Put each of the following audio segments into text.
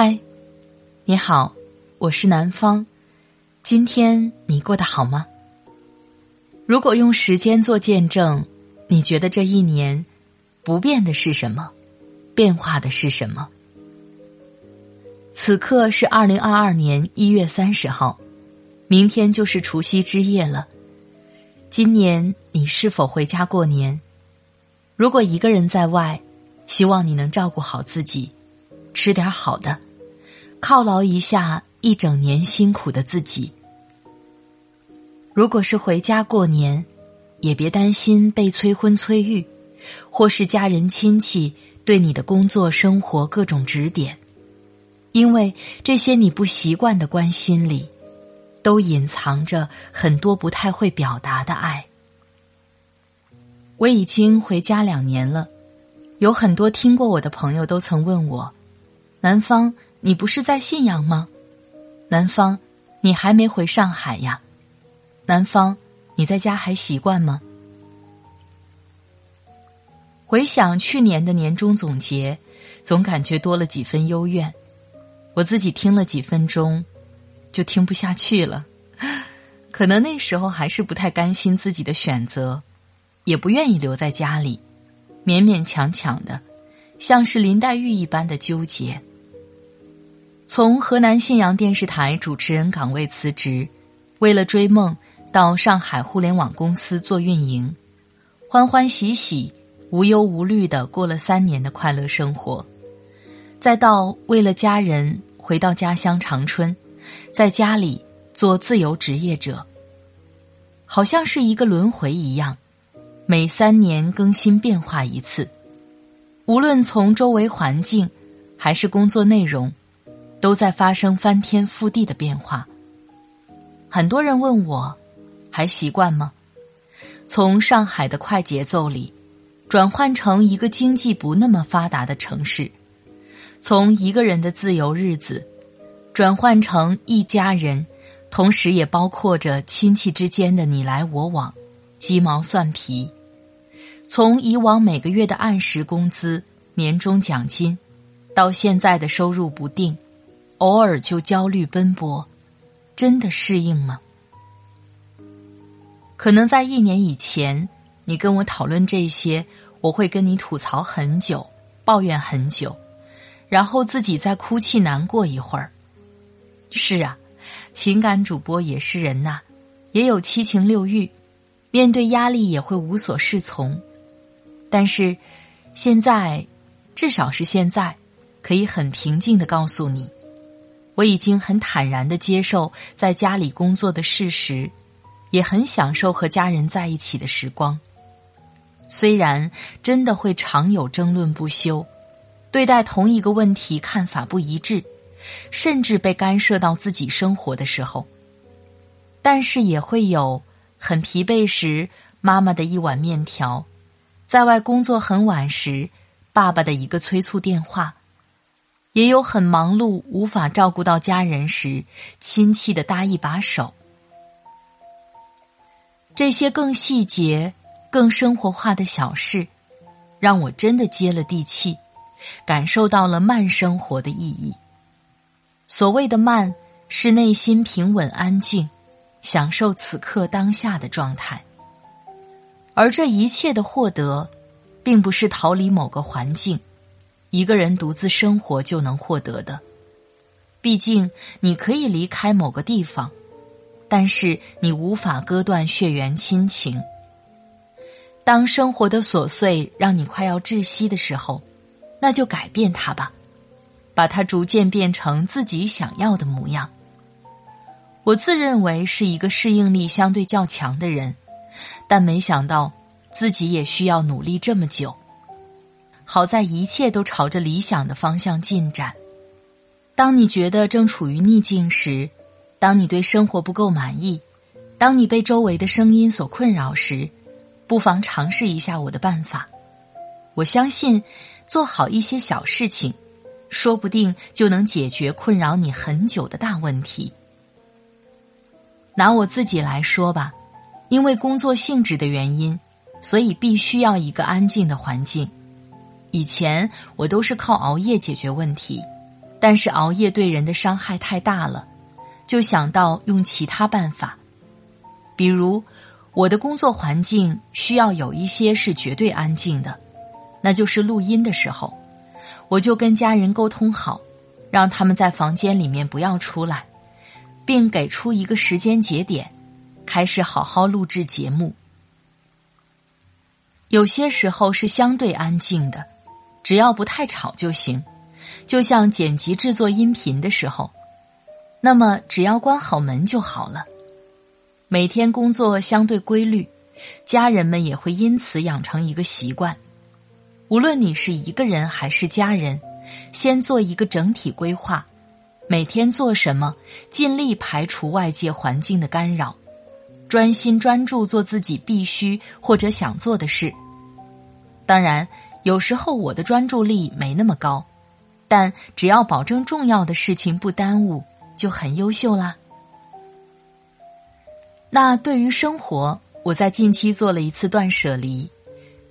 嗨，你好，我是南方。今天你过得好吗？如果用时间做见证，你觉得这一年不变的是什么？变化的是什么？此刻是二零二二年一月三十号，明天就是除夕之夜了。今年你是否回家过年？如果一个人在外，希望你能照顾好自己。吃点好的，犒劳一下一整年辛苦的自己。如果是回家过年，也别担心被催婚催育，或是家人亲戚对你的工作生活各种指点，因为这些你不习惯的关心里，都隐藏着很多不太会表达的爱。我已经回家两年了，有很多听过我的朋友都曾问我。南方，你不是在信阳吗？南方，你还没回上海呀？南方，你在家还习惯吗？回想去年的年终总结，总感觉多了几分幽怨。我自己听了几分钟，就听不下去了。可能那时候还是不太甘心自己的选择，也不愿意留在家里，勉勉强强的，像是林黛玉一般的纠结。从河南信阳电视台主持人岗位辞职，为了追梦到上海互联网公司做运营，欢欢喜喜、无忧无虑的过了三年的快乐生活，再到为了家人回到家乡长春，在家里做自由职业者，好像是一个轮回一样，每三年更新变化一次，无论从周围环境还是工作内容。都在发生翻天覆地的变化。很多人问我，还习惯吗？从上海的快节奏里，转换成一个经济不那么发达的城市；从一个人的自由日子，转换成一家人，同时也包括着亲戚之间的你来我往、鸡毛蒜皮；从以往每个月的按时工资、年终奖金，到现在的收入不定。偶尔就焦虑奔波，真的适应吗？可能在一年以前，你跟我讨论这些，我会跟你吐槽很久，抱怨很久，然后自己再哭泣难过一会儿。是啊，情感主播也是人呐，也有七情六欲，面对压力也会无所适从。但是，现在，至少是现在，可以很平静的告诉你。我已经很坦然的接受在家里工作的事实，也很享受和家人在一起的时光。虽然真的会常有争论不休，对待同一个问题看法不一致，甚至被干涉到自己生活的时候，但是也会有很疲惫时妈妈的一碗面条，在外工作很晚时爸爸的一个催促电话。也有很忙碌无法照顾到家人时，亲戚的搭一把手。这些更细节、更生活化的小事，让我真的接了地气，感受到了慢生活的意义。所谓的慢，是内心平稳安静，享受此刻当下的状态。而这一切的获得，并不是逃离某个环境。一个人独自生活就能获得的，毕竟你可以离开某个地方，但是你无法割断血缘亲情。当生活的琐碎让你快要窒息的时候，那就改变它吧，把它逐渐变成自己想要的模样。我自认为是一个适应力相对较强的人，但没想到自己也需要努力这么久。好在一切都朝着理想的方向进展。当你觉得正处于逆境时，当你对生活不够满意，当你被周围的声音所困扰时，不妨尝试一下我的办法。我相信，做好一些小事情，说不定就能解决困扰你很久的大问题。拿我自己来说吧，因为工作性质的原因，所以必须要一个安静的环境。以前我都是靠熬夜解决问题，但是熬夜对人的伤害太大了，就想到用其他办法，比如我的工作环境需要有一些是绝对安静的，那就是录音的时候，我就跟家人沟通好，让他们在房间里面不要出来，并给出一个时间节点，开始好好录制节目。有些时候是相对安静的，只要不太吵就行。就像剪辑制作音频的时候，那么只要关好门就好了。每天工作相对规律，家人们也会因此养成一个习惯。无论你是一个人还是家人，先做一个整体规划，每天做什么，尽力排除外界环境的干扰。专心专注做自己必须或者想做的事。当然，有时候我的专注力没那么高，但只要保证重要的事情不耽误，就很优秀啦。那对于生活，我在近期做了一次断舍离，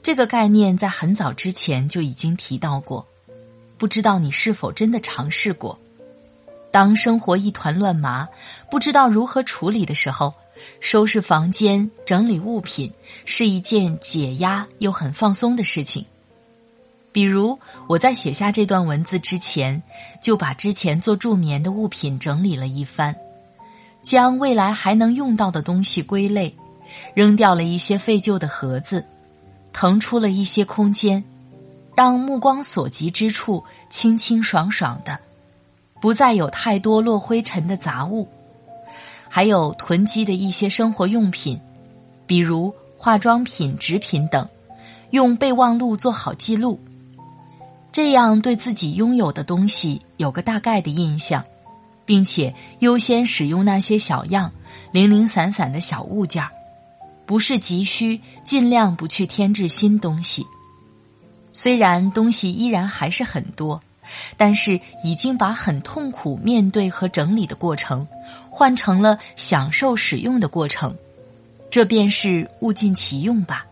这个概念在很早之前就已经提到过，不知道你是否真的尝试过？当生活一团乱麻，不知道如何处理的时候。收拾房间、整理物品是一件解压又很放松的事情。比如，我在写下这段文字之前，就把之前做助眠的物品整理了一番，将未来还能用到的东西归类，扔掉了一些废旧的盒子，腾出了一些空间，让目光所及之处清清爽爽的，不再有太多落灰尘的杂物。还有囤积的一些生活用品，比如化妆品、纸品等，用备忘录做好记录，这样对自己拥有的东西有个大概的印象，并且优先使用那些小样、零零散散的小物件不是急需，尽量不去添置新东西。虽然东西依然还是很多。但是已经把很痛苦面对和整理的过程，换成了享受使用的过程，这便是物尽其用吧。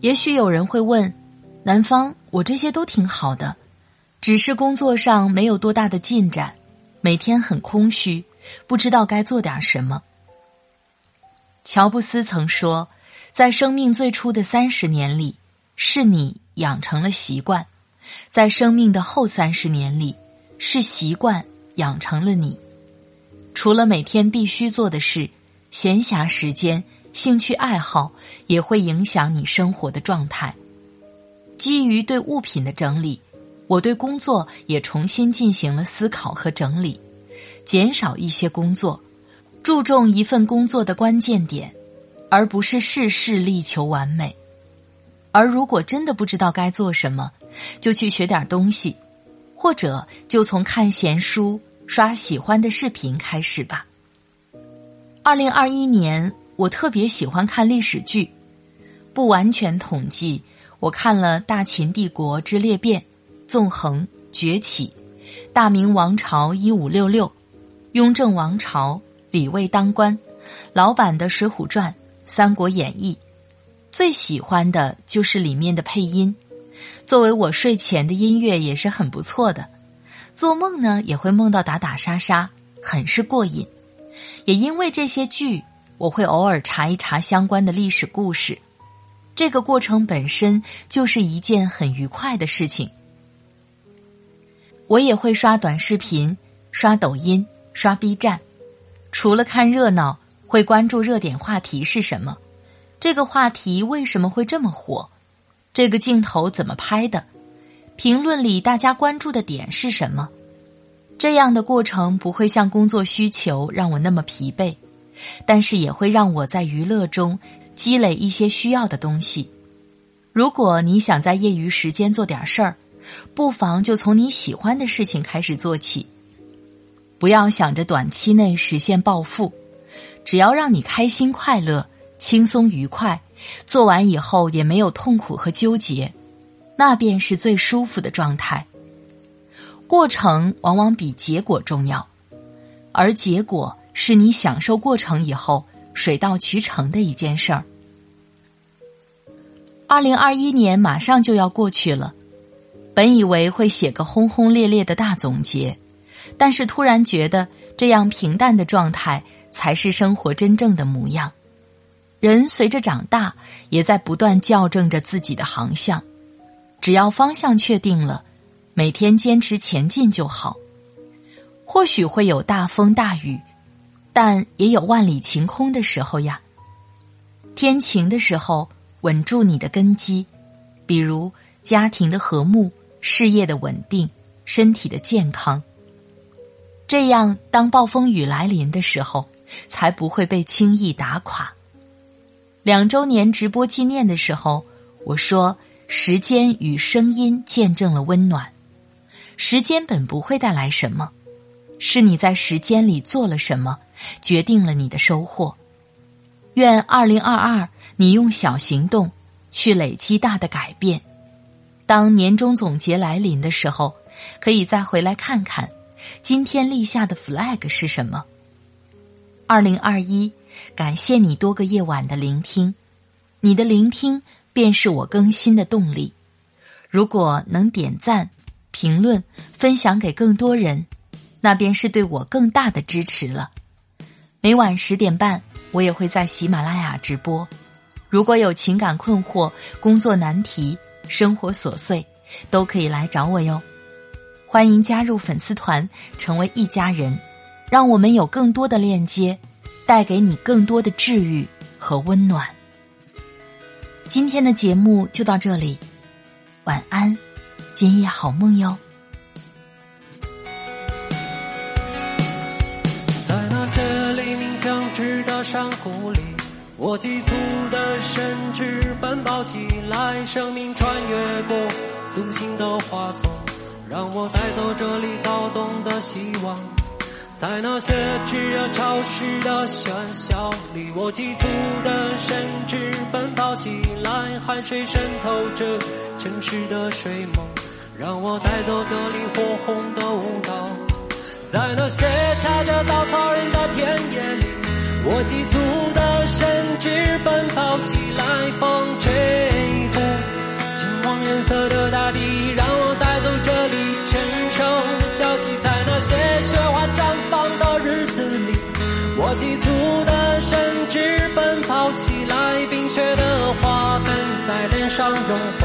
也许有人会问：南方，我这些都挺好的，只是工作上没有多大的进展，每天很空虚，不知道该做点什么。乔布斯曾说，在生命最初的三十年里，是你养成了习惯。在生命的后三十年里，是习惯养成了你。除了每天必须做的事，闲暇时间、兴趣爱好也会影响你生活的状态。基于对物品的整理，我对工作也重新进行了思考和整理，减少一些工作，注重一份工作的关键点，而不是事事力求完美。而如果真的不知道该做什么，就去学点东西，或者就从看闲书、刷喜欢的视频开始吧。二零二一年，我特别喜欢看历史剧，不完全统计，我看了《大秦帝国之裂变》《纵横》《崛起》《大明王朝一五六六》《雍正王朝》《李卫当官》老版的《水浒传》《三国演义》，最喜欢的就是里面的配音。作为我睡前的音乐也是很不错的，做梦呢也会梦到打打杀杀，很是过瘾。也因为这些剧，我会偶尔查一查相关的历史故事，这个过程本身就是一件很愉快的事情。我也会刷短视频、刷抖音、刷 B 站，除了看热闹，会关注热点话题是什么，这个话题为什么会这么火。这个镜头怎么拍的？评论里大家关注的点是什么？这样的过程不会像工作需求让我那么疲惫，但是也会让我在娱乐中积累一些需要的东西。如果你想在业余时间做点事儿，不妨就从你喜欢的事情开始做起，不要想着短期内实现暴富，只要让你开心快乐、轻松愉快。做完以后也没有痛苦和纠结，那便是最舒服的状态。过程往往比结果重要，而结果是你享受过程以后水到渠成的一件事儿。二零二一年马上就要过去了，本以为会写个轰轰烈烈的大总结，但是突然觉得这样平淡的状态才是生活真正的模样。人随着长大，也在不断校正着自己的航向。只要方向确定了，每天坚持前进就好。或许会有大风大雨，但也有万里晴空的时候呀。天晴的时候，稳住你的根基，比如家庭的和睦、事业的稳定、身体的健康。这样，当暴风雨来临的时候，才不会被轻易打垮。两周年直播纪念的时候，我说：“时间与声音见证了温暖。时间本不会带来什么，是你在时间里做了什么，决定了你的收获。愿二零二二，你用小行动去累积大的改变。当年终总结来临的时候，可以再回来看看，今天立下的 flag 是什么。二零二一。”感谢你多个夜晚的聆听，你的聆听便是我更新的动力。如果能点赞、评论、分享给更多人，那便是对我更大的支持了。每晚十点半，我也会在喜马拉雅直播。如果有情感困惑、工作难题、生活琐碎，都可以来找我哟。欢迎加入粉丝团，成为一家人，让我们有更多的链接。带给你更多的治愈和温暖。今天的节目就到这里，晚安，今夜好梦哟。我急促的身躯奔跑起来，生命穿越过苏醒的花丛，让我带走这里躁动的希望。在那些炽热潮湿的喧嚣里，我急促的身躯奔跑起来，汗水渗透着城市的睡梦，让我带走这里火红的舞蹈。在那些插着稻草人的田野里，我急促的甚至奔跑起来，风吹拂金黄颜色的大地，让我带走这里承受的消息。在那些雪花绽放的日子里，我急促的甚至奔跑起来，冰雪的花粉在脸上融化，